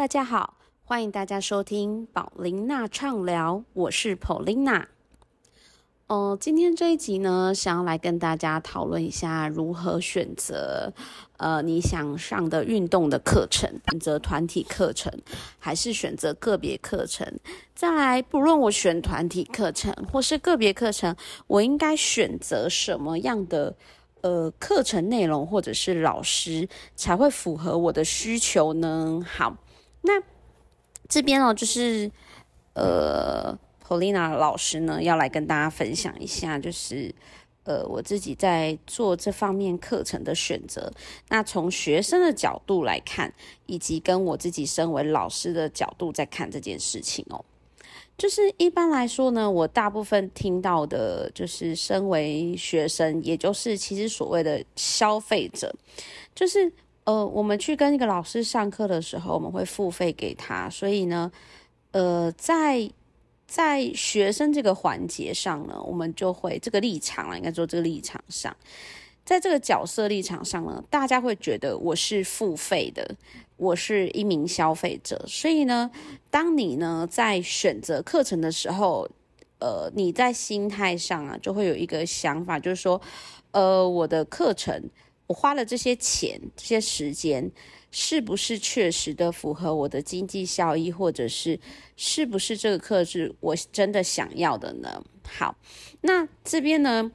大家好，欢迎大家收听宝琳娜畅聊，我是 Paulina。哦，今天这一集呢，想要来跟大家讨论一下如何选择呃你想上的运动的课程，选择团体课程还是选择个别课程？再来，不论我选团体课程或是个别课程，我应该选择什么样的呃课程内容或者是老师才会符合我的需求呢？好，那这边哦，就是呃。Polina 老师呢，要来跟大家分享一下，就是呃，我自己在做这方面课程的选择。那从学生的角度来看，以及跟我自己身为老师的角度在看这件事情哦，就是一般来说呢，我大部分听到的，就是身为学生，也就是其实所谓的消费者，就是呃，我们去跟一个老师上课的时候，我们会付费给他，所以呢，呃，在在学生这个环节上呢，我们就会这个立场了，应该说这个立场上，在这个角色立场上呢，大家会觉得我是付费的，我是一名消费者，所以呢，当你呢在选择课程的时候，呃，你在心态上啊，就会有一个想法，就是说，呃，我的课程，我花了这些钱，这些时间。是不是确实的符合我的经济效益，或者是是不是这个课是我真的想要的呢？好，那这边呢，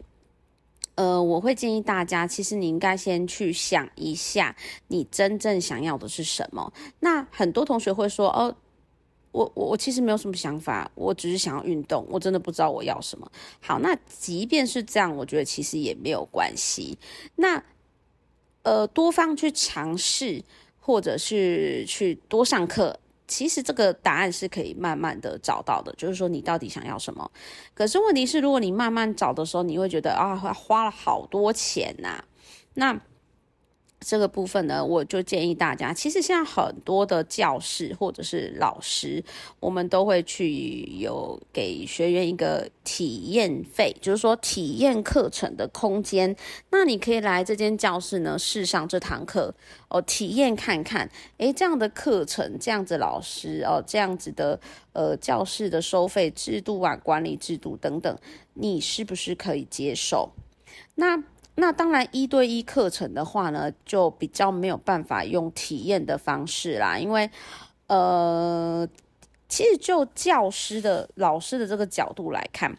呃，我会建议大家，其实你应该先去想一下，你真正想要的是什么。那很多同学会说，哦，我我我其实没有什么想法，我只是想要运动，我真的不知道我要什么。好，那即便是这样，我觉得其实也没有关系。那呃，多方去尝试。或者是去多上课，其实这个答案是可以慢慢的找到的。就是说你到底想要什么？可是问题是，如果你慢慢找的时候，你会觉得啊，花了好多钱呐，那。这个部分呢，我就建议大家，其实现在很多的教室或者是老师，我们都会去有给学员一个体验费，就是说体验课程的空间。那你可以来这间教室呢，试上这堂课哦，体验看看，诶，这样的课程，这样子老师哦，这样子的呃教室的收费制度啊，管理制度等等，你是不是可以接受？那。那当然，一对一课程的话呢，就比较没有办法用体验的方式啦，因为，呃，其实就教师的老师的这个角度来看，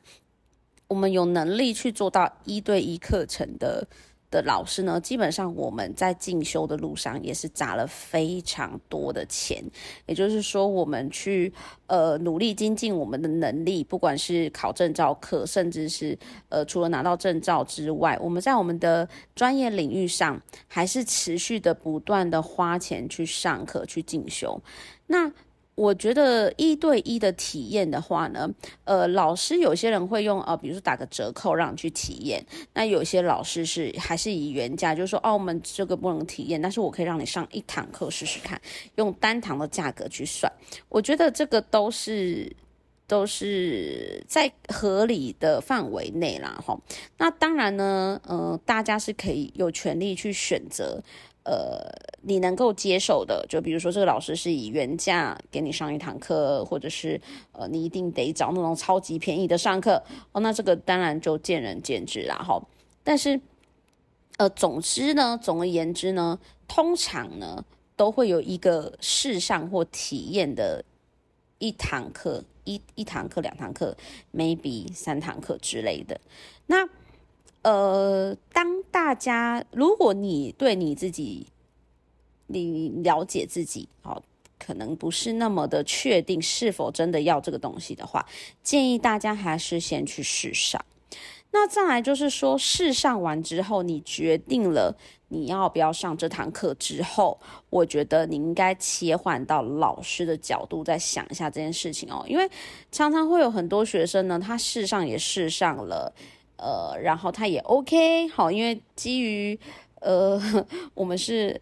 我们有能力去做到一对一课程的。的老师呢，基本上我们在进修的路上也是砸了非常多的钱，也就是说，我们去呃努力精进我们的能力，不管是考证照课，甚至是呃除了拿到证照之外，我们在我们的专业领域上还是持续的不断的花钱去上课去进修，那。我觉得一对一的体验的话呢，呃，老师有些人会用呃，比如说打个折扣让你去体验。那有些老师是还是以原价，就是说，哦，我们这个不能体验，但是我可以让你上一堂课试试看，用单堂的价格去算。我觉得这个都是都是在合理的范围内啦，哈。那当然呢，呃，大家是可以有权利去选择。呃，你能够接受的，就比如说这个老师是以原价给你上一堂课，或者是呃，你一定得找那种超级便宜的上课哦，那这个当然就见仁见智啦哈。但是，呃，总之呢，总而言之呢，通常呢都会有一个试上或体验的一堂课，一一堂课、两堂课，maybe 三堂课之类的。那呃，当大家如果你对你自己，你了解自己，好，可能不是那么的确定是否真的要这个东西的话，建议大家还是先去试上。那再来就是说，试上完之后，你决定了你要不要上这堂课之后，我觉得你应该切换到老师的角度，再想一下这件事情哦，因为常常会有很多学生呢，他试上也试上了。呃，然后他也 OK 好，因为基于呃，我们是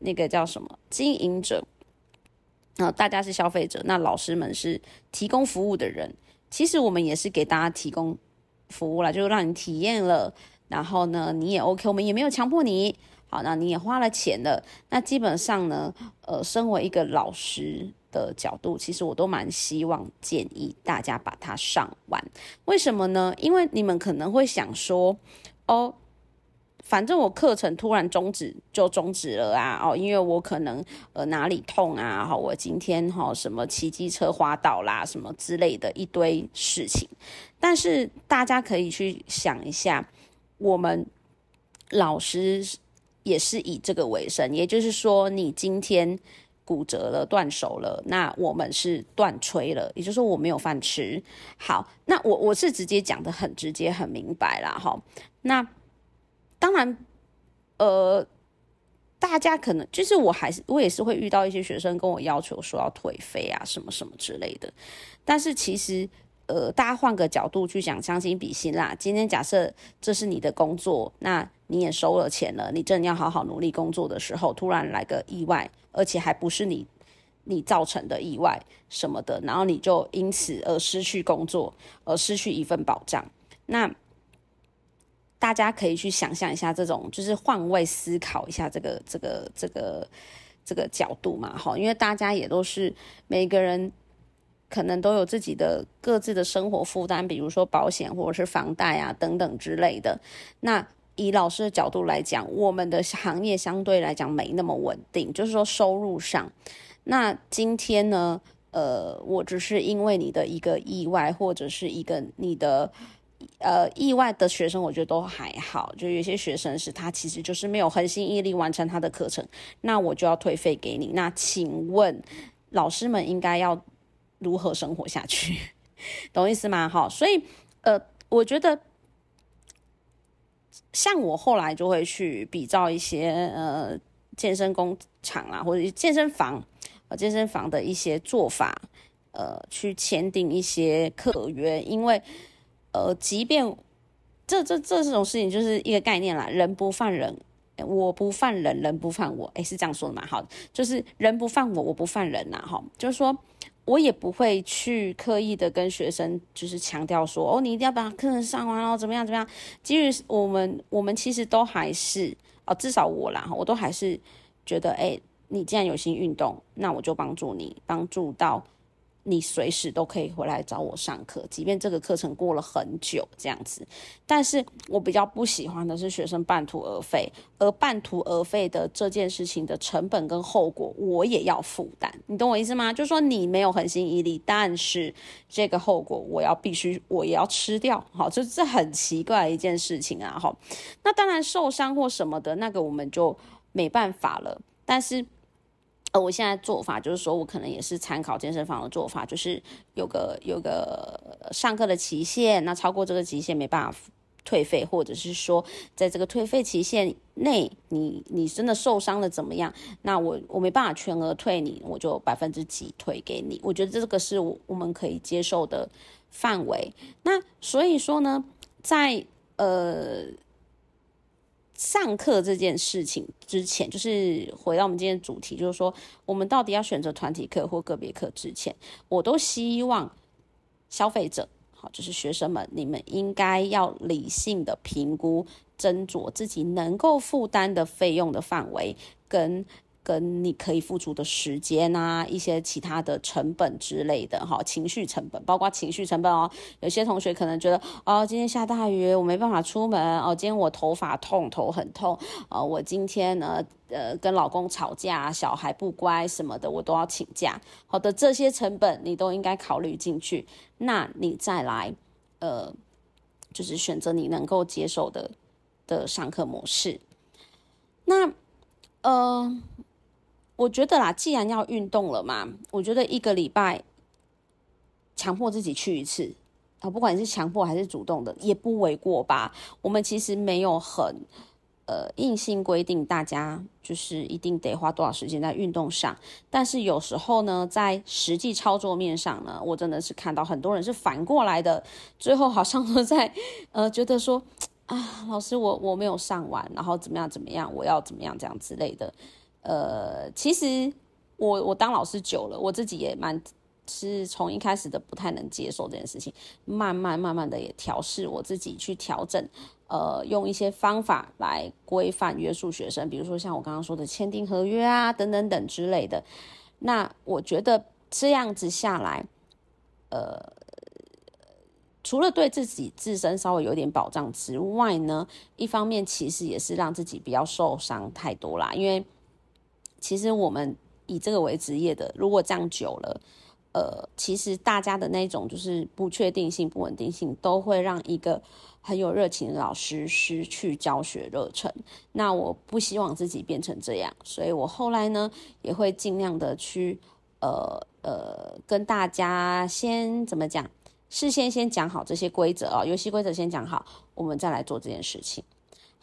那个叫什么经营者，啊，大家是消费者，那老师们是提供服务的人。其实我们也是给大家提供服务了，就是让你体验了，然后呢，你也 OK，我们也没有强迫你。好，那你也花了钱了，那基本上呢，呃，身为一个老师的角度，其实我都蛮希望建议大家把它上完。为什么呢？因为你们可能会想说，哦。反正我课程突然终止就终止了啊！哦，因为我可能呃哪里痛啊，好，我今天哈什么骑机车滑倒啦，什么之类的一堆事情。但是大家可以去想一下，我们老师也是以这个为生，也就是说，你今天骨折了、断手了，那我们是断吹了，也就是说我没有饭吃。好，那我我是直接讲的很直接、很明白啦，哈，那。当然，呃，大家可能就是我还是我也是会遇到一些学生跟我要求说要退费啊什么什么之类的。但是其实，呃，大家换个角度去想，将心比心啦。今天假设这是你的工作，那你也收了钱了，你真的要好好努力工作的时候，突然来个意外，而且还不是你你造成的意外什么的，然后你就因此而失去工作，而失去一份保障，那。大家可以去想象一下，这种就是换位思考一下这个这个这个这个角度嘛，哈，因为大家也都是每个人可能都有自己的各自的生活负担，比如说保险或者是房贷啊等等之类的。那以老师的角度来讲，我们的行业相对来讲没那么稳定，就是说收入上。那今天呢，呃，我只是因为你的一个意外，或者是一个你的。呃，意外的学生我觉得都还好，就有些学生是他其实就是没有恒心毅力完成他的课程，那我就要退费给你。那请问老师们应该要如何生活下去？懂意思吗？好，所以呃，我觉得像我后来就会去比照一些呃健身工厂啊，或者健身房呃健身房的一些做法，呃，去签订一些客约，因为。呃，即便这这这种事情就是一个概念啦，人不犯人，我不犯人，人不犯我，诶，是这样说的嘛？好，就是人不犯我，我不犯人呐，哈，就是说我也不会去刻意的跟学生就是强调说，哦，你一定要把课程上完哦，怎么样怎么样？基于我们我们其实都还是哦，至少我啦，我都还是觉得，哎，你既然有心运动，那我就帮助你，帮助到。你随时都可以回来找我上课，即便这个课程过了很久这样子。但是我比较不喜欢的是学生半途而废，而半途而废的这件事情的成本跟后果，我也要负担。你懂我意思吗？就是说你没有恒心毅力，但是这个后果我要必须我也要吃掉。好，这这很奇怪一件事情啊。好，那当然受伤或什么的那个我们就没办法了。但是。我现在做法就是说，我可能也是参考健身房的做法，就是有个有个上课的期限，那超过这个期限没办法退费，或者是说在这个退费期限内，你你真的受伤了怎么样？那我我没办法全额退你，我就百分之几退给你。我觉得这个是我我们可以接受的范围。那所以说呢，在呃。上课这件事情之前，就是回到我们今天主题，就是说我们到底要选择团体课或个别课之前，我都希望消费者，好，就是学生们，你们应该要理性的评估，斟酌自己能够负担的费用的范围跟。跟你可以付出的时间啊，一些其他的成本之类的哈，情绪成本，包括情绪成本哦。有些同学可能觉得，哦，今天下大雨，我没办法出门哦。今天我头发痛，头很痛哦。我今天呢，呃，跟老公吵架，小孩不乖什么的，我都要请假。好的，这些成本你都应该考虑进去。那你再来，呃，就是选择你能够接受的的上课模式。那，呃。我觉得啦，既然要运动了嘛，我觉得一个礼拜强迫自己去一次啊，不管是强迫还是主动的，也不为过吧。我们其实没有很呃硬性规定大家就是一定得花多少时间在运动上，但是有时候呢，在实际操作面上呢，我真的是看到很多人是反过来的，最后好像都在呃觉得说啊，老师我我没有上完，然后怎么样怎么样，我要怎么样这样之类的。呃，其实我我当老师久了，我自己也蛮是从一开始的不太能接受这件事情，慢慢慢慢的也调试我自己去调整，呃，用一些方法来规范约束学生，比如说像我刚刚说的签订合约啊，等等等之类的。那我觉得这样子下来，呃，除了对自己自身稍微有点保障之外呢，一方面其实也是让自己不要受伤太多啦，因为其实我们以这个为职业的，如果这样久了。呃，其实大家的那种就是不确定性、不稳定性，都会让一个很有热情的老师失去教学热忱。那我不希望自己变成这样，所以我后来呢，也会尽量的去呃呃跟大家先怎么讲，事先先讲好这些规则啊，游戏规则先讲好，我们再来做这件事情。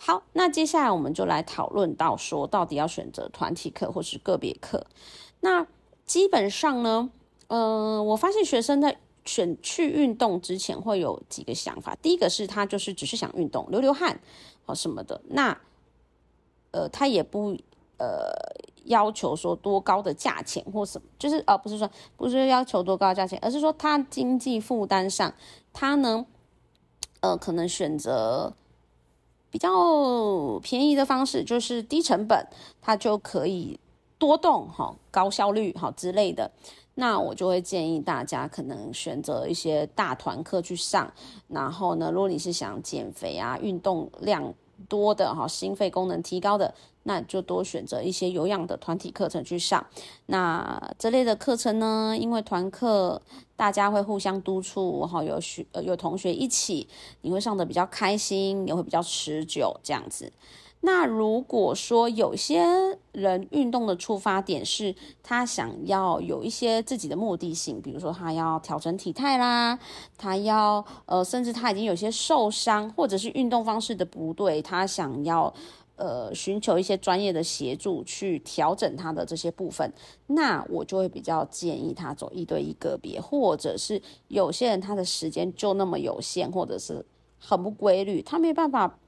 好，那接下来我们就来讨论到说，到底要选择团体课或是个别课。那基本上呢。嗯，我发现学生在选去运动之前会有几个想法。第一个是他就是只是想运动，流流汗啊什么的。那呃，他也不呃要求说多高的价钱或什么，就是呃不是说不是要求多高的价钱，而是说他经济负担上，他呢呃可能选择比较便宜的方式，就是低成本，它就可以多动哈，高效率哈之类的。那我就会建议大家可能选择一些大团课去上，然后呢，如果你是想减肥啊、运动量多的哈、心肺功能提高的，那就多选择一些有氧的团体课程去上。那这类的课程呢，因为团课大家会互相督促，哈，有学有同学一起，你会上的比较开心，也会比较持久这样子。那如果说有些人运动的出发点是他想要有一些自己的目的性，比如说他要调整体态啦，他要呃，甚至他已经有些受伤，或者是运动方式的不对，他想要呃寻求一些专业的协助去调整他的这些部分，那我就会比较建议他走一对一个别，或者是有些人他的时间就那么有限，或者是很不规律，他没办法。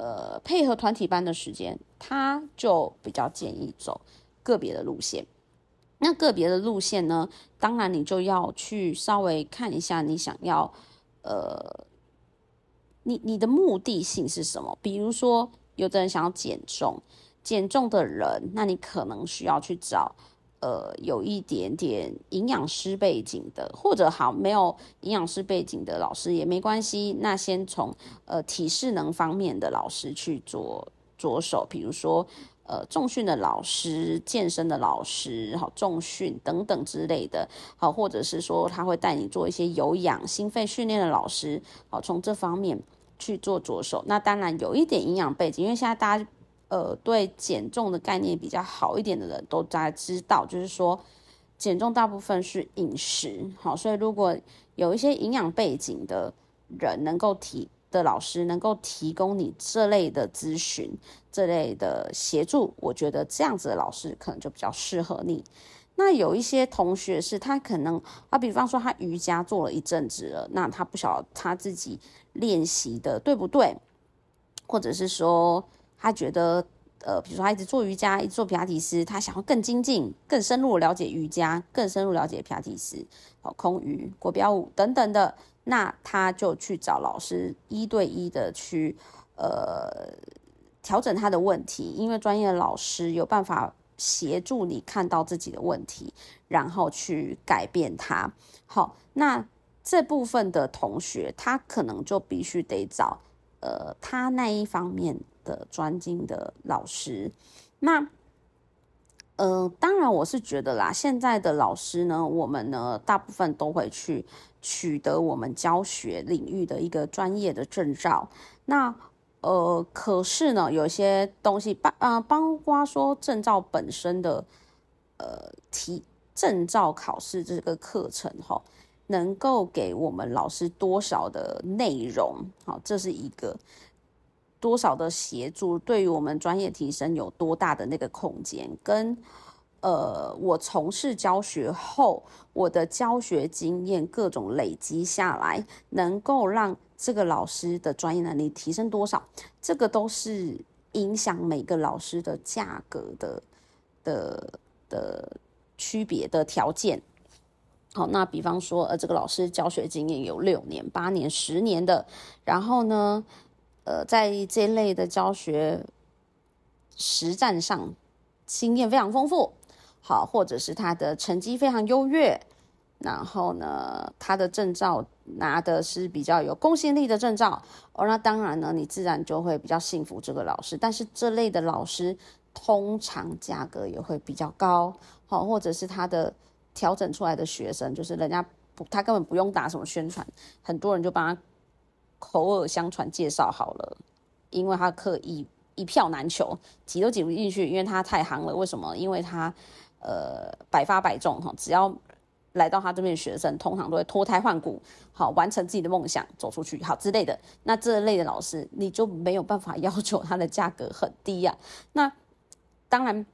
呃，配合团体班的时间，他就比较建议走个别的路线。那个别的路线呢，当然你就要去稍微看一下，你想要呃，你你的目的性是什么？比如说，有的人想要减重，减重的人，那你可能需要去找。呃，有一点点营养师背景的，或者好没有营养师背景的老师也没关系。那先从呃体适能方面的老师去做着手，比如说呃重训的老师、健身的老师、好重训等等之类的，好，或者是说他会带你做一些有氧心肺训练的老师，好，从这方面去做着手。那当然有一点营养背景，因为现在大家。呃，对减重的概念比较好一点的人都在知道，就是说减重大部分是饮食，好，所以如果有一些营养背景的人能够提的老师能够提供你这类的咨询、这类的协助，我觉得这样子的老师可能就比较适合你。那有一些同学是他可能啊，比方说他瑜伽做了一阵子了，那他不晓得他自己练习的对不对，或者是说。他觉得，呃，比如说他一直做瑜伽，一直做皮拉提斯，他想要更精进、更深入了解瑜伽，更深入了解皮拉提斯、哦，空余、国标舞等等的，那他就去找老师一对一的去，呃，调整他的问题，因为专业的老师有办法协助你看到自己的问题，然后去改变它。好，那这部分的同学，他可能就必须得找，呃，他那一方面。的专精的老师，那，呃，当然我是觉得啦，现在的老师呢，我们呢大部分都会去取得我们教学领域的一个专业的证照。那，呃，可是呢，有些东西，包啊，包括说证照本身的，呃，提证照考试这个课程哈，能够给我们老师多少的内容？好，这是一个。多少的协助对于我们专业提升有多大的那个空间？跟呃，我从事教学后，我的教学经验各种累积下来，能够让这个老师的专业能力提升多少？这个都是影响每个老师的价格的的的区别的条件。好，那比方说，呃，这个老师教学经验有六年、八年、十年的，然后呢，呃，在这一类的教学实战上经验非常丰富，好，或者是他的成绩非常优越，然后呢，他的证照拿的是比较有公信力的证照，哦，那当然呢，你自然就会比较信服这个老师。但是这类的老师通常价格也会比较高，好，或者是他的。调整出来的学生，就是人家不，他根本不用打什么宣传，很多人就帮他口耳相传介绍好了，因为他课一一票难求，挤都挤不进去，因为他太行了。为什么？因为他呃百发百中哈，只要来到他这边的学生，通常都会脱胎换骨，好完成自己的梦想，走出去好之类的。那这类的老师，你就没有办法要求他的价格很低呀。那当然，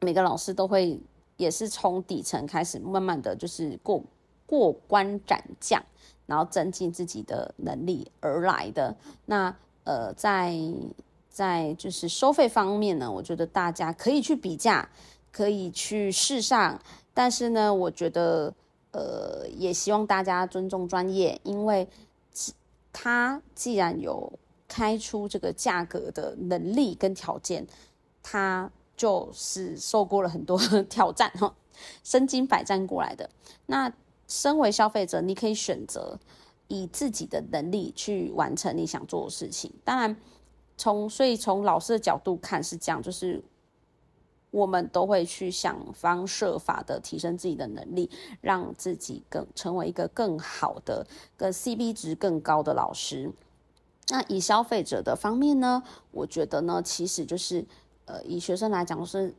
每个老师都会。也是从底层开始，慢慢的就是过过关斩将，然后增进自己的能力而来的。那呃，在在就是收费方面呢，我觉得大家可以去比价，可以去试上。但是呢，我觉得呃，也希望大家尊重专业，因为他既然有开出这个价格的能力跟条件，他。就是受过了很多 挑战哈，身经百战过来的。那身为消费者，你可以选择以自己的能力去完成你想做的事情。当然，从所以从老师的角度看是这样，就是我们都会去想方设法的提升自己的能力，让自己更成为一个更好的、跟 CP 值更高的老师。那以消费者的方面呢，我觉得呢，其实就是。呃，以学生来讲是，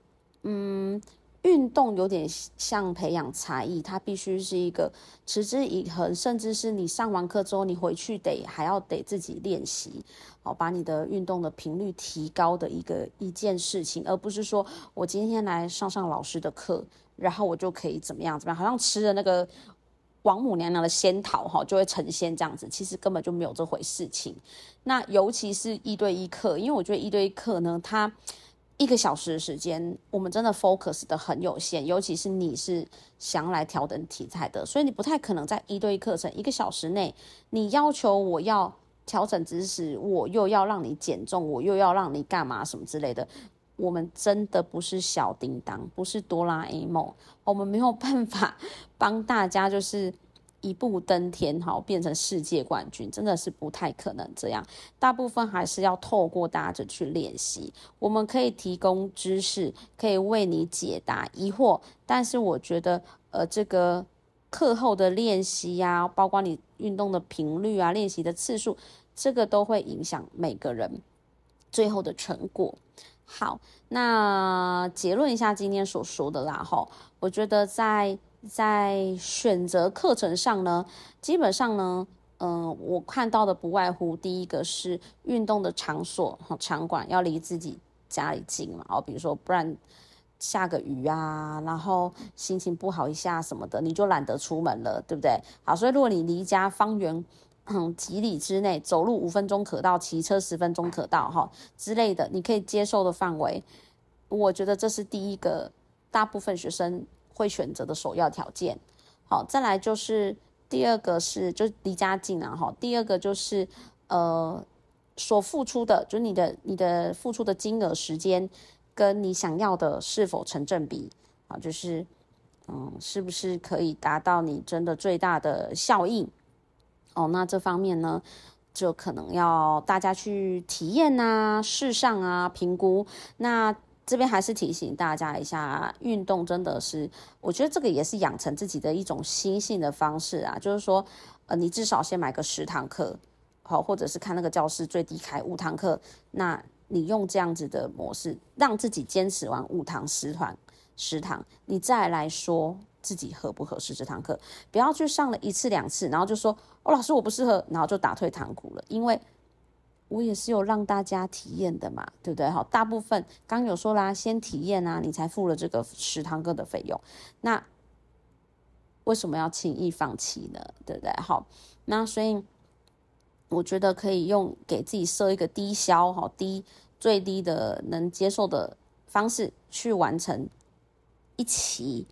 嗯，运动有点像培养才艺，它必须是一个持之以恒，甚至是你上完课之后，你回去得还要得自己练习，好，把你的运动的频率提高的一个一件事情，而不是说我今天来上上老师的课，然后我就可以怎么样怎么样，好像吃了那个王母娘娘的仙桃哈，就会成仙这样子，其实根本就没有这回事情。那尤其是一对一课，因为我觉得一对一课呢，它一个小时的时间，我们真的 focus 的很有限，尤其是你是想来调整体态的，所以你不太可能在一对一课程一个小时内，你要求我要调整姿势，我又要让你减重，我又要让你干嘛什么之类的，我们真的不是小叮当，不是哆啦 A 梦，我们没有办法 帮大家就是。一步登天，好变成世界冠军，真的是不太可能这样。大部分还是要透过大家去练习。我们可以提供知识，可以为你解答疑惑，但是我觉得，呃，这个课后的练习呀，包括你运动的频率啊，练习的次数，这个都会影响每个人最后的成果。好，那结论一下今天所说的啦，哈，我觉得在。在选择课程上呢，基本上呢，嗯，我看到的不外乎第一个是运动的场所和场馆要离自己家里近嘛，哦，比如说不然下个雨啊，然后心情不好一下什么的，你就懒得出门了，对不对？好，所以如果你离家方圆嗯几里之内，走路五分钟可到，骑车十分钟可到，哈之类的，你可以接受的范围，我觉得这是第一个，大部分学生。会选择的首要条件，好，再来就是第二个是就离家近啊，哈，第二个就是呃所付出的，就你的你的付出的金额、时间跟你想要的是否成正比。啊，就是嗯是不是可以达到你真的最大的效应哦，那这方面呢就可能要大家去体验啊、试上啊、评估。那。这边还是提醒大家一下，运动真的是，我觉得这个也是养成自己的一种心性的方式啊。就是说，呃，你至少先买个十堂课，好，或者是看那个教室最低开五堂课，那你用这样子的模式，让自己坚持完五堂、十堂、十堂，你再来说自己合不合适这堂课，不要去上了一次两次，然后就说，哦，老师我不适合，然后就打退堂鼓了，因为。我也是有让大家体验的嘛，对不对？好，大部分刚有说啦，先体验啊，你才付了这个十堂课的费用，那为什么要轻易放弃呢？对不对？好，那所以我觉得可以用给自己设一个低消，哈，低最低的能接受的方式去完成一期。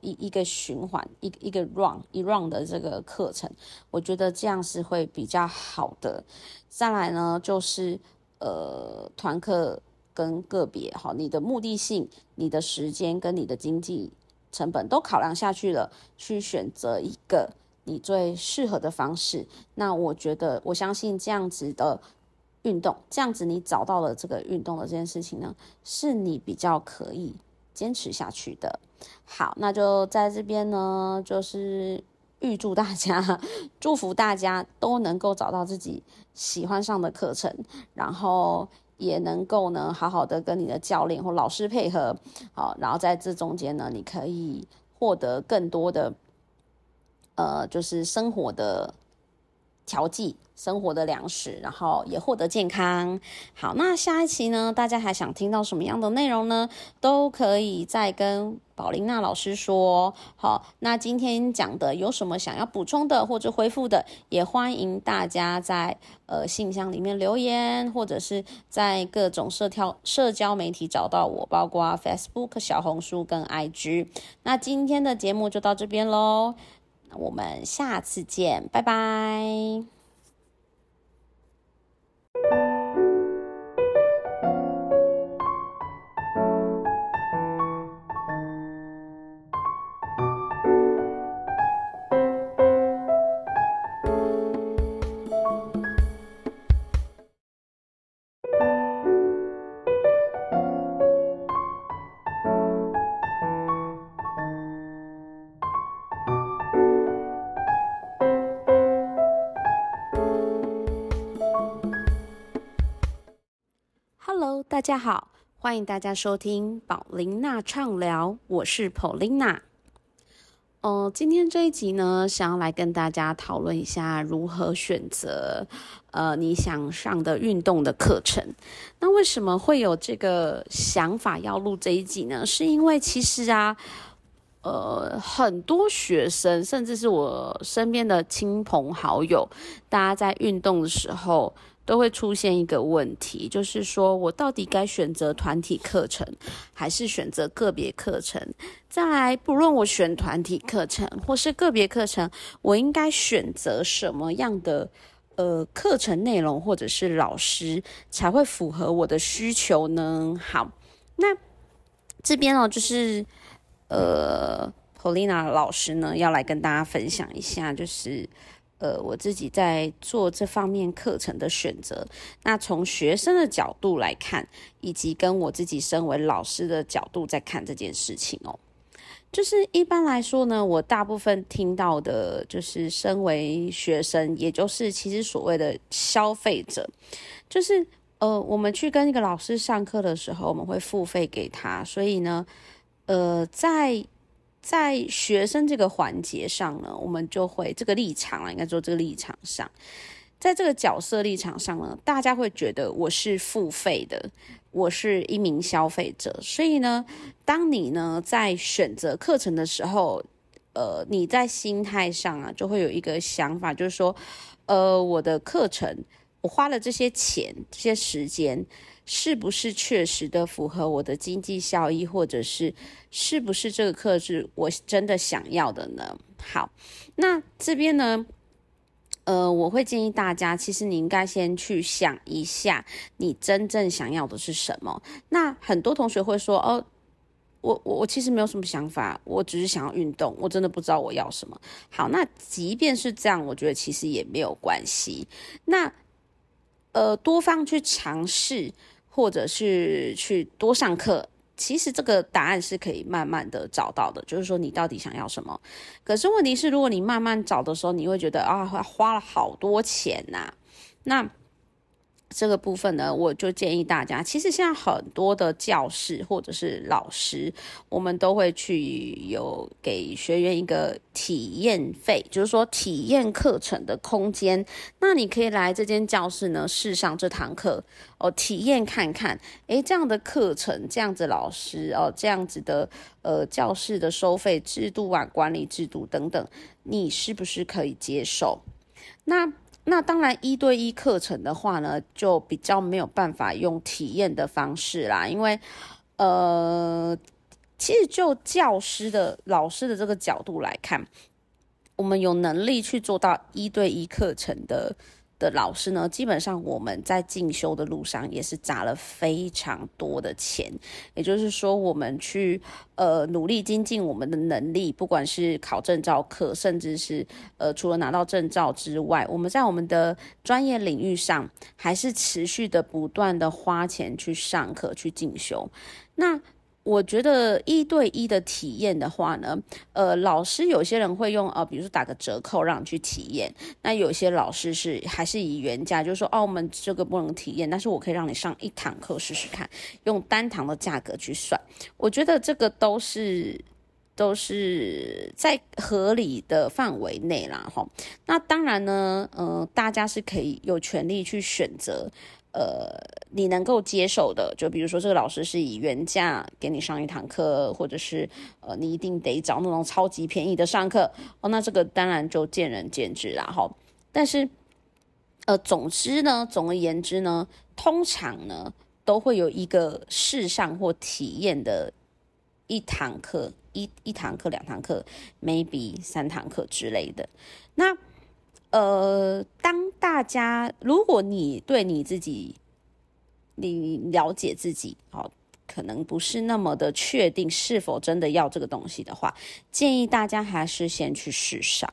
一一个循环，一一个 run 一 run 的这个课程，我觉得这样是会比较好的。再来呢，就是呃团课跟个别，好，你的目的性、你的时间跟你的经济成本都考量下去了，去选择一个你最适合的方式。那我觉得，我相信这样子的。运动这样子，你找到了这个运动的这件事情呢，是你比较可以坚持下去的。好，那就在这边呢，就是预祝大家，祝福大家都能够找到自己喜欢上的课程，然后也能够呢，好好的跟你的教练或老师配合，好，然后在这中间呢，你可以获得更多的，呃，就是生活的。调剂生活的粮食，然后也获得健康。好，那下一期呢？大家还想听到什么样的内容呢？都可以再跟宝琳娜老师说。好，那今天讲的有什么想要补充的或者回复的，也欢迎大家在呃信箱里面留言，或者是在各种社交社交媒体找到我，包括 Facebook、小红书跟 IG。那今天的节目就到这边喽。我们下次见，拜拜。大家好，欢迎大家收听宝琳娜畅聊，我是 Paulina。哦，今天这一集呢，想要来跟大家讨论一下如何选择呃你想上的运动的课程。那为什么会有这个想法要录这一集呢？是因为其实啊，呃，很多学生，甚至是我身边的亲朋好友，大家在运动的时候。都会出现一个问题，就是说我到底该选择团体课程，还是选择个别课程？再来，不论我选团体课程或是个别课程，我应该选择什么样的呃课程内容或者是老师才会符合我的需求呢？好，那这边呢，就是呃，Polina 老师呢要来跟大家分享一下，就是。呃，我自己在做这方面课程的选择，那从学生的角度来看，以及跟我自己身为老师的角度在看这件事情哦，就是一般来说呢，我大部分听到的，就是身为学生，也就是其实所谓的消费者，就是呃，我们去跟一个老师上课的时候，我们会付费给他，所以呢，呃，在在学生这个环节上呢，我们就会这个立场啊，应该说这个立场上，在这个角色立场上呢，大家会觉得我是付费的，我是一名消费者，所以呢，当你呢在选择课程的时候，呃，你在心态上啊，就会有一个想法，就是说，呃，我的课程，我花了这些钱，这些时间。是不是确实的符合我的经济效益，或者是是不是这个课是我真的想要的呢？好，那这边呢，呃，我会建议大家，其实你应该先去想一下，你真正想要的是什么。那很多同学会说，哦，我我我其实没有什么想法，我只是想要运动，我真的不知道我要什么。好，那即便是这样，我觉得其实也没有关系。那呃，多方去尝试。或者是去多上课，其实这个答案是可以慢慢的找到的。就是说你到底想要什么？可是问题是，如果你慢慢找的时候，你会觉得啊，花了好多钱呐，那。这个部分呢，我就建议大家，其实现在很多的教室或者是老师，我们都会去有给学员一个体验费，就是说体验课程的空间。那你可以来这间教室呢，试上这堂课哦，体验看看，诶，这样的课程，这样子老师哦，这样子的呃教室的收费制度啊，管理制度等等，你是不是可以接受？那。那当然，一对一课程的话呢，就比较没有办法用体验的方式啦，因为，呃，其实就教师的老师的这个角度来看，我们有能力去做到一对一课程的。的老师呢，基本上我们在进修的路上也是砸了非常多的钱，也就是说，我们去呃努力精进我们的能力，不管是考证照课，甚至是呃除了拿到证照之外，我们在我们的专业领域上还是持续的不断的花钱去上课去进修，那。我觉得一对一的体验的话呢，呃，老师有些人会用呃，比如说打个折扣让你去体验。那有些老师是还是以原价，就是说，哦，我们这个不能体验，但是我可以让你上一堂课试试看，用单堂的价格去算。我觉得这个都是都是在合理的范围内啦，哈。那当然呢，呃，大家是可以有权利去选择。呃，你能够接受的，就比如说这个老师是以原价给你上一堂课，或者是呃，你一定得找那种超级便宜的上课哦，那这个当然就见仁见智啦哈。但是，呃，总之呢，总而言之呢，通常呢都会有一个试上或体验的一堂课，一一堂课、两堂课，maybe 三堂课之类的。那呃，当大家如果你对你自己，你了解自己，好，可能不是那么的确定是否真的要这个东西的话，建议大家还是先去试上。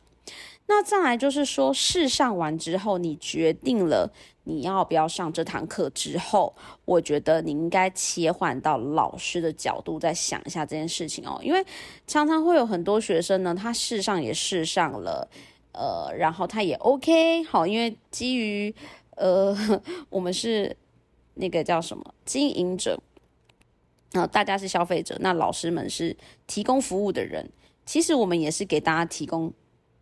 那再来就是说，试上完之后，你决定了你要不要上这堂课之后，我觉得你应该切换到老师的角度，再想一下这件事情哦，因为常常会有很多学生呢，他试上也试上了。呃，然后他也 OK 好，因为基于呃，我们是那个叫什么经营者，然后大家是消费者，那老师们是提供服务的人。其实我们也是给大家提供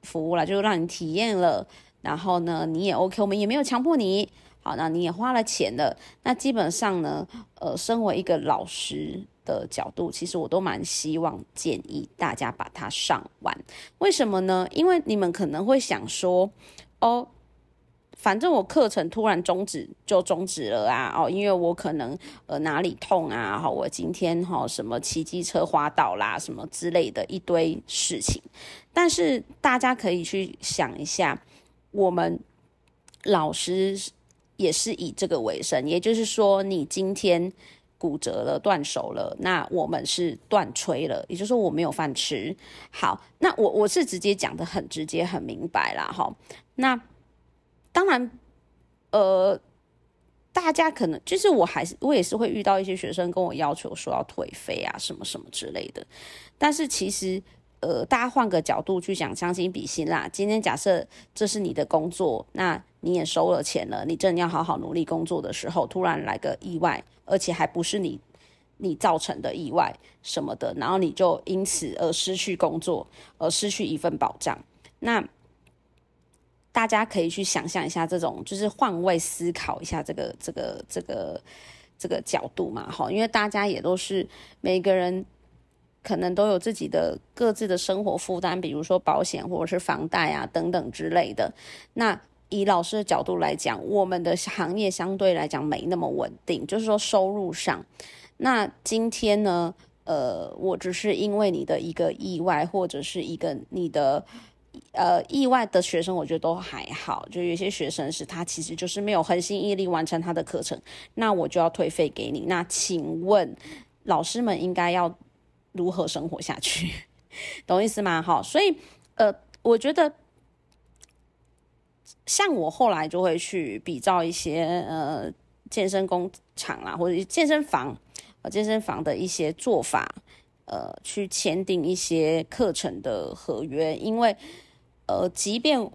服务了，就让你体验了，然后呢，你也 OK，我们也没有强迫你。好，那你也花了钱了，那基本上呢，呃，身为一个老师。的角度，其实我都蛮希望建议大家把它上完。为什么呢？因为你们可能会想说，哦，反正我课程突然终止就终止了啊，哦，因为我可能呃哪里痛啊，哈，我今天哈什么骑机车滑倒啦，什么之类的一堆事情。但是大家可以去想一下，我们老师也是以这个为生，也就是说，你今天。骨折了，断手了，那我们是断吹了，也就是说我没有饭吃。好，那我我是直接讲的很直接很明白啦，哈。那当然，呃，大家可能就是我还是我也是会遇到一些学生跟我要求说要退费啊，什么什么之类的。但是其实，呃，大家换个角度去想，将心比心啦。今天假设这是你的工作，那你也收了钱了，你正要好好努力工作的时候，突然来个意外。而且还不是你你造成的意外什么的，然后你就因此而失去工作，而失去一份保障。那大家可以去想象一下，这种就是换位思考一下这个这个这个这个角度嘛，哈，因为大家也都是每个人可能都有自己的各自的生活负担，比如说保险或者是房贷啊等等之类的。那以老师的角度来讲，我们的行业相对来讲没那么稳定，就是说收入上。那今天呢，呃，我只是因为你的一个意外，或者是一个你的呃意外的学生，我觉得都还好。就有些学生是他其实就是没有恒心毅力完成他的课程，那我就要退费给你。那请问老师们应该要如何生活下去？懂意思吗？好，所以呃，我觉得。像我后来就会去比照一些呃健身工厂啊，或者健身房呃健身房的一些做法，呃去签订一些课程的合约，因为呃即便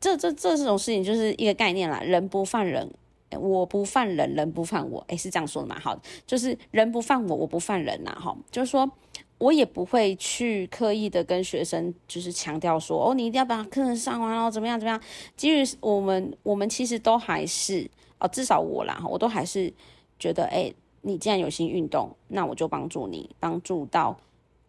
这这这种事情就是一个概念啦，人不犯人，我不犯人，人不犯我，诶，是这样说的嘛？好，就是人不犯我，我不犯人呐，哈，就是说。我也不会去刻意的跟学生就是强调说，哦，你一定要把课程上完哦，怎么样怎么样？基于我们我们其实都还是哦，至少我啦，我都还是觉得，哎，你既然有心运动，那我就帮助你，帮助到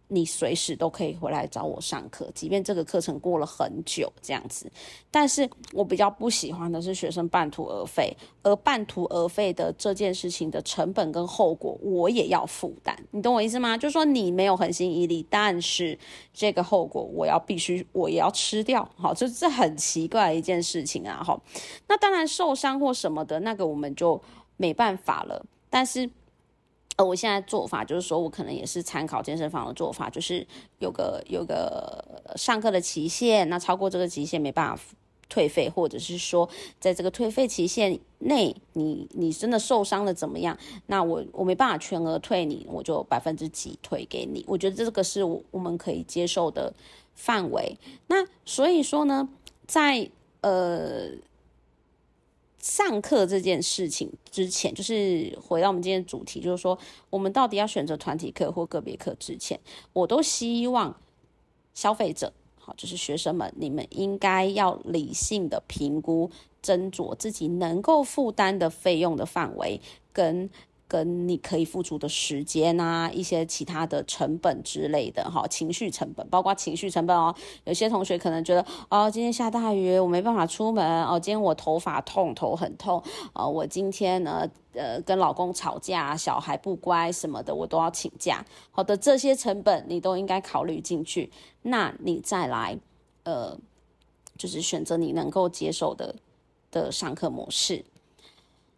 你随时都可以回来找我上课，即便这个课程过了很久这样子。但是我比较不喜欢的是学生半途而废，而半途而废的这件事情的成本跟后果，我也要负担。你懂我意思吗？就是说你没有恒心毅力，但是这个后果我要必须我也要吃掉。好，这这很奇怪一件事情啊。好，那当然受伤或什么的那个我们就没办法了。但是。呃，我现在做法就是说，我可能也是参考健身房的做法，就是有个有个上课的期限，那超过这个期限没办法退费，或者是说在这个退费期限内，你你真的受伤了怎么样？那我我没办法全额退你，我就百分之几退给你。我觉得这个是我我们可以接受的范围。那所以说呢，在呃。上课这件事情之前，就是回到我们今天主题，就是说我们到底要选择团体课或个别课之前，我都希望消费者，好，就是学生们，你们应该要理性的评估斟酌自己能够负担的费用的范围跟。跟你可以付出的时间啊，一些其他的成本之类的哈，情绪成本，包括情绪成本哦。有些同学可能觉得，哦，今天下大雨，我没办法出门哦。今天我头发痛，头很痛哦。我今天呢，呃，跟老公吵架，小孩不乖什么的，我都要请假。好的，这些成本你都应该考虑进去。那你再来，呃，就是选择你能够接受的的上课模式。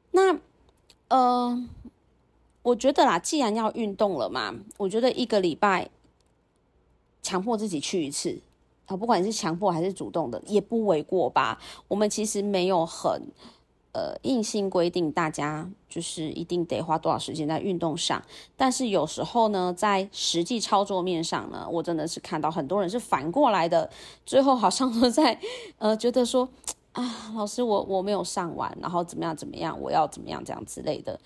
那，呃。我觉得啦，既然要运动了嘛，我觉得一个礼拜强迫自己去一次啊，不管是强迫还是主动的，也不为过吧。我们其实没有很呃硬性规定大家就是一定得花多少时间在运动上，但是有时候呢，在实际操作面上呢，我真的是看到很多人是反过来的，最后好像都在呃觉得说啊，老师我我没有上完，然后怎么样怎么样，我要怎么样这样之类的。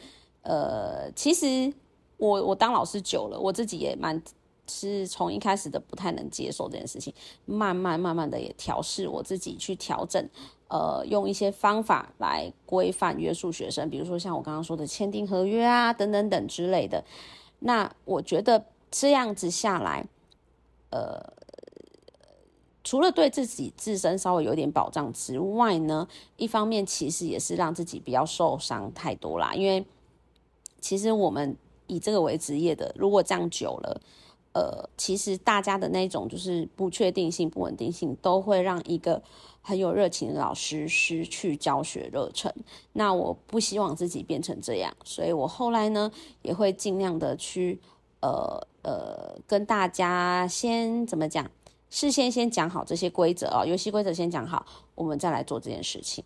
呃，其实我我当老师久了，我自己也蛮是从一开始的不太能接受这件事情，慢慢慢慢的也调试我自己去调整，呃，用一些方法来规范约束学生，比如说像我刚刚说的签订合约啊，等等等之类的。那我觉得这样子下来，呃，除了对自己自身稍微有点保障之外呢，一方面其实也是让自己不要受伤太多啦，因为。其实我们以这个为职业的，如果这样久了，呃，其实大家的那种就是不确定性、不稳定性，都会让一个很有热情的老师失去教学热忱。那我不希望自己变成这样，所以我后来呢，也会尽量的去，呃呃，跟大家先怎么讲，事先先讲好这些规则啊，游戏规则先讲好，我们再来做这件事情。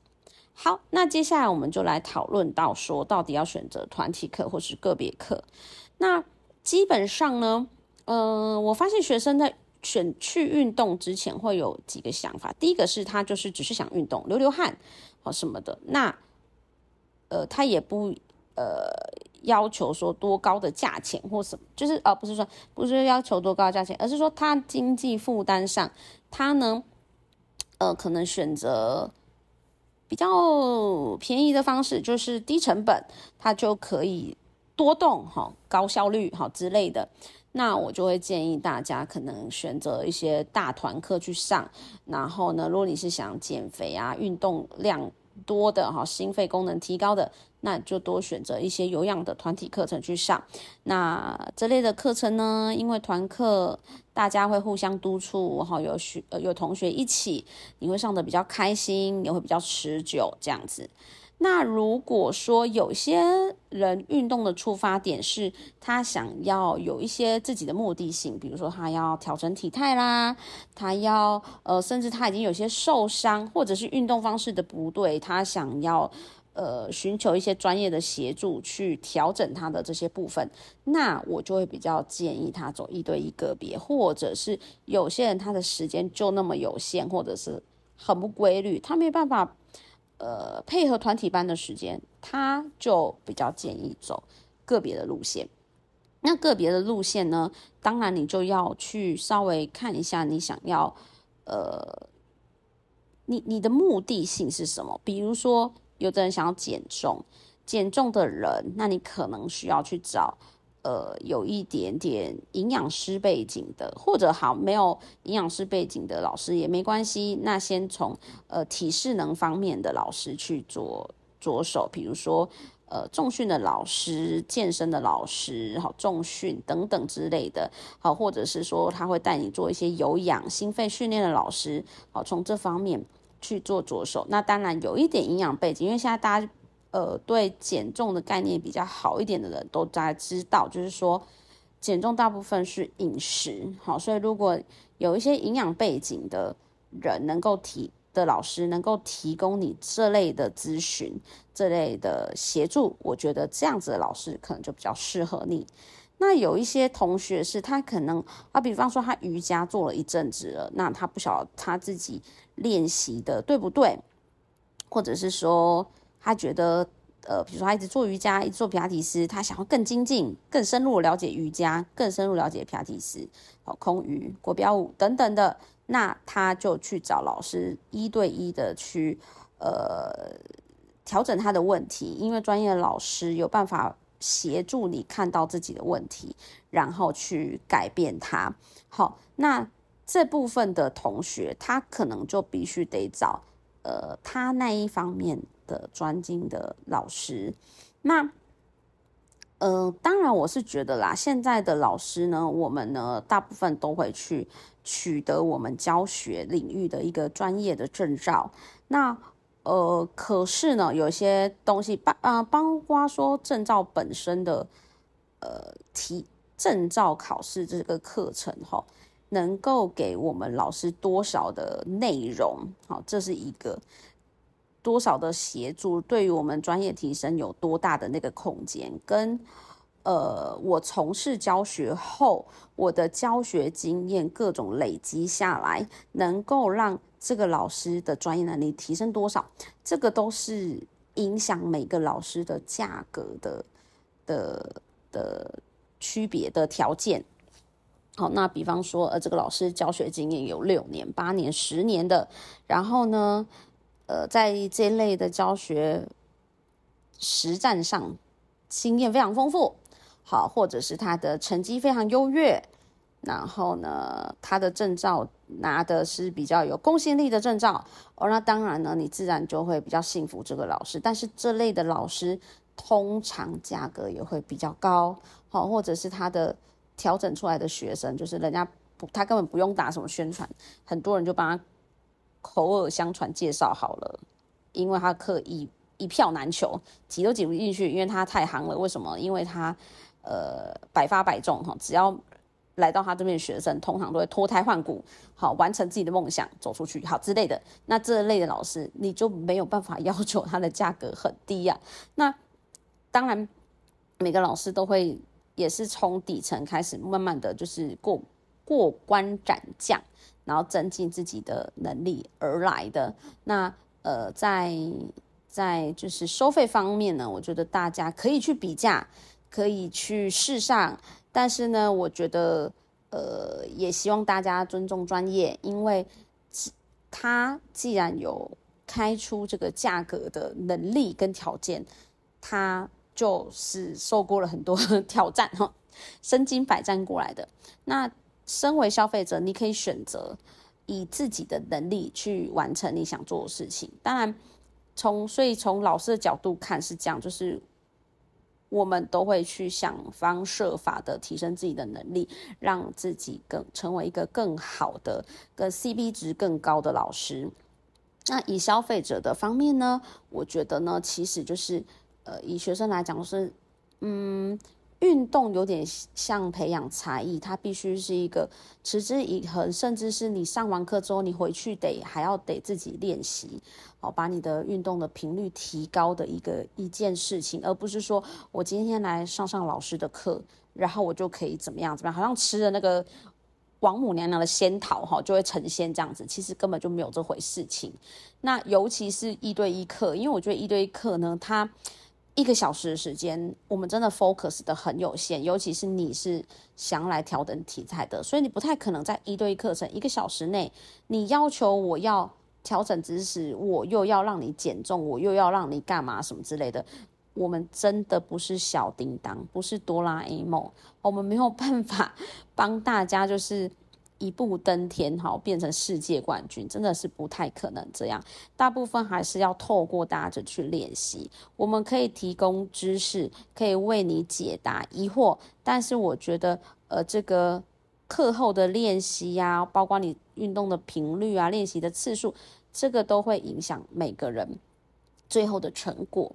好，那接下来我们就来讨论到说，到底要选择团体课或是个别课。那基本上呢，呃，我发现学生在选去运动之前会有几个想法。第一个是他就是只是想运动，流流汗，哦什么的。那呃，他也不呃要求说多高的价钱或什么，就是呃不是说不是要求多高的价钱，而是说他经济负担上，他呢呃可能选择。比较便宜的方式就是低成本，它就可以多动哈，高效率哈之类的。那我就会建议大家可能选择一些大团课去上。然后呢，如果你是想减肥啊，运动量多的哈，心肺功能提高的。那就多选择一些有氧的团体课程去上。那这类的课程呢，因为团课大家会互相督促，哈，有学呃有同学一起，你会上的比较开心，也会比较持久这样子。那如果说有些人运动的出发点是他想要有一些自己的目的性，比如说他要调整体态啦，他要呃，甚至他已经有些受伤，或者是运动方式的不对，他想要。呃，寻求一些专业的协助去调整他的这些部分，那我就会比较建议他走一对一个别，或者是有些人他的时间就那么有限，或者是很不规律，他没办法呃配合团体班的时间，他就比较建议走个别的路线。那个别的路线呢，当然你就要去稍微看一下你想要呃，你你的目的性是什么，比如说。有的人想要减重，减重的人，那你可能需要去找，呃有一点点营养师背景的，或者好没有营养师背景的老师也没关系。那先从呃体适能方面的老师去做着手，比如说。呃，重训的老师、健身的老师、好重训等等之类的，好，或者是说他会带你做一些有氧、心肺训练的老师，好，从这方面去做着手。那当然有一点营养背景，因为现在大家呃对减重的概念比较好一点的人都大家知道，就是说减重大部分是饮食，好，所以如果有一些营养背景的人能够提。的老师能够提供你这类的咨询、这类的协助，我觉得这样子的老师可能就比较适合你。那有一些同学是他可能啊，比方说他瑜伽做了一阵子了，那他不晓得他自己练习的对不对，或者是说他觉得呃，比如说他一直做瑜伽、一直做皮拉提斯，他想要更精进、更深入了解瑜伽、更深入了解皮拉提斯、哦空余、国标舞等等的。那他就去找老师一对一的去，呃，调整他的问题，因为专业的老师有办法协助你看到自己的问题，然后去改变它。好，那这部分的同学，他可能就必须得找，呃，他那一方面的专精的老师。那呃，当然，我是觉得啦，现在的老师呢，我们呢，大部分都会去取得我们教学领域的一个专业的证照。那呃，可是呢，有些东西，帮啊，包括说证照本身的呃提证照考试这个课程哈，能够给我们老师多少的内容？好，这是一个。多少的协助对于我们专业提升有多大的那个空间？跟呃，我从事教学后，我的教学经验各种累积下来，能够让这个老师的专业能力提升多少？这个都是影响每个老师的价格的的的区别的条件。好，那比方说，呃，这个老师教学经验有六年、八年、十年的，然后呢？呃，在这一类的教学实战上，经验非常丰富，好，或者是他的成绩非常优越，然后呢，他的证照拿的是比较有公信力的证照，哦，那当然呢，你自然就会比较信服这个老师。但是这类的老师通常价格也会比较高，好，或者是他的调整出来的学生，就是人家不，他根本不用打什么宣传，很多人就帮他。口耳相传介绍好了，因为他课一一票难求，挤都挤不进去，因为他太行了。为什么？因为他呃百发百中哈，只要来到他这边的学生，通常都会脱胎换骨，好完成自己的梦想，走出去好之类的。那这类的老师，你就没有办法要求他的价格很低呀。那当然，每个老师都会也是从底层开始，慢慢的就是过过关斩将。然后增进自己的能力而来的那呃，在在就是收费方面呢，我觉得大家可以去比价，可以去试上，但是呢，我觉得呃，也希望大家尊重专业，因为他既然有开出这个价格的能力跟条件，他就是受过了很多挑战哈，身经百战过来的那。身为消费者，你可以选择以自己的能力去完成你想做的事情。当然，从所以从老师的角度看是这样，就是我们都会去想方设法的提升自己的能力，让自己更成为一个更好的、跟 CP 值更高的老师。那以消费者的方面呢，我觉得呢，其实就是呃，以学生来讲是嗯。运动有点像培养才艺，它必须是一个持之以恒，甚至是你上完课之后，你回去得还要得自己练习，好把你的运动的频率提高的一个一件事情，而不是说我今天来上上老师的课，然后我就可以怎么样怎么样，好像吃了那个王母娘娘的仙桃哈，就会成仙这样子，其实根本就没有这回事情。那尤其是一对一课，因为我觉得一对一课呢，它。一个小时的时间，我们真的 focus 的很有限，尤其是你是想来调整体态的，所以你不太可能在一对一课程一个小时内，你要求我要调整姿势，我又要让你减重，我又要让你干嘛什么之类的，我们真的不是小叮当，不是哆啦 A 梦，我们没有办法帮大家就是一步登天，哈，变成世界冠军，真的是不太可能这样。大部分还是要透过大家去练习。我们可以提供知识，可以为你解答疑惑，但是我觉得，呃，这个课后的练习呀，包括你运动的频率啊，练习的次数，这个都会影响每个人最后的成果。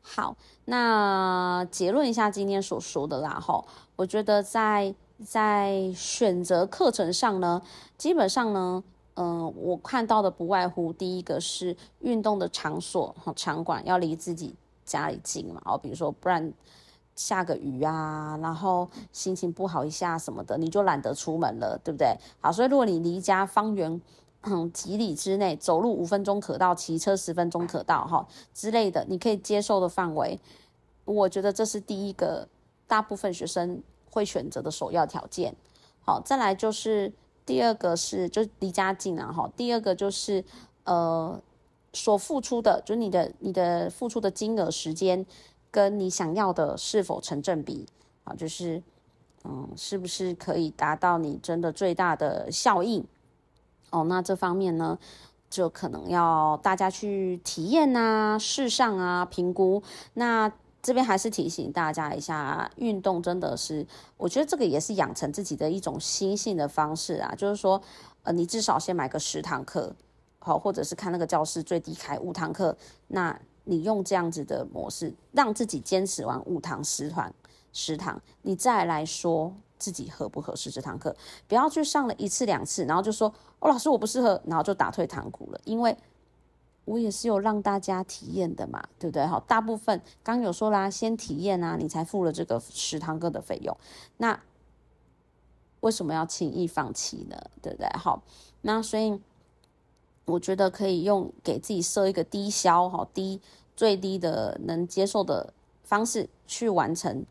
好，那结论一下今天所说的啦，吼，我觉得在在选择课程上呢，基本上呢，嗯，我看到的不外乎第一个是运动的场所，哈，场馆要离自己家里近嘛，哦，比如说不然下个雨啊，然后心情不好一下什么的，你就懒得出门了，对不对？好，所以如果你离家方圆。嗯，几里之内走路五分钟可到，骑车十分钟可到，哈之类的，你可以接受的范围，我觉得这是第一个大部分学生会选择的首要条件。好，再来就是第二个是就离家近啊，哈，第二个就是呃所付出的，就你的你的付出的金额、时间跟你想要的是否成正比啊，就是嗯是不是可以达到你真的最大的效应。哦，那这方面呢，就可能要大家去体验呐、试上啊、评估。那这边还是提醒大家一下，运动真的是，我觉得这个也是养成自己的一种心性的方式啊。就是说，呃，你至少先买个十堂课，好，或者是看那个教室最低开五堂课，那你用这样子的模式，让自己坚持完五堂、十堂、十堂，你再来说。自己合不合适这堂课，不要去上了一次两次，然后就说哦，老师我不适合，然后就打退堂鼓了。因为我也是有让大家体验的嘛，对不对？好，大部分刚有说啦，先体验啊，你才付了这个十堂课的费用，那为什么要轻易放弃呢？对不对？好，那所以我觉得可以用给自己设一个低消哈，低最低的能接受的方式去完成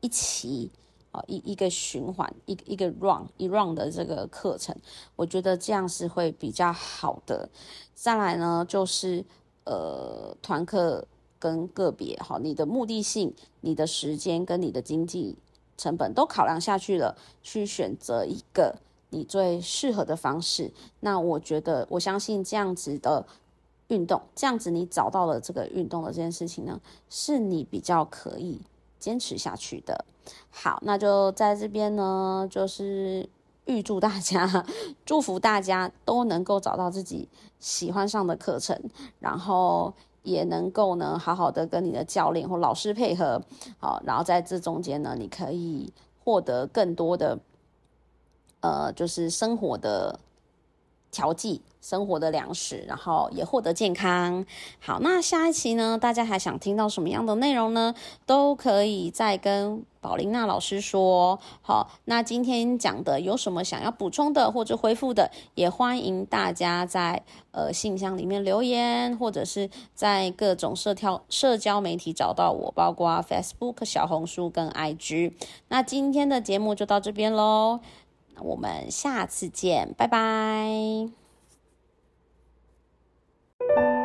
一期。啊一一个循环，一一个 run 一 run 的这个课程，我觉得这样是会比较好的。再来呢，就是呃团课跟个别，好，你的目的性、你的时间跟你的经济成本都考量下去了，去选择一个你最适合的方式。那我觉得，我相信这样子的运动，这样子你找到了这个运动的这件事情呢，是你比较可以。坚持下去的，好，那就在这边呢，就是预祝大家，祝福大家都能够找到自己喜欢上的课程，然后也能够呢，好好的跟你的教练或老师配合，好，然后在这中间呢，你可以获得更多的，呃，就是生活的。调剂生活的粮食，然后也获得健康。好，那下一期呢？大家还想听到什么样的内容呢？都可以再跟宝琳娜老师说。好，那今天讲的有什么想要补充的或者回复的，也欢迎大家在呃信箱里面留言，或者是在各种社交社交媒体找到我，包括 Facebook、小红书跟 IG。那今天的节目就到这边喽。我们下次见，拜拜。Thank you.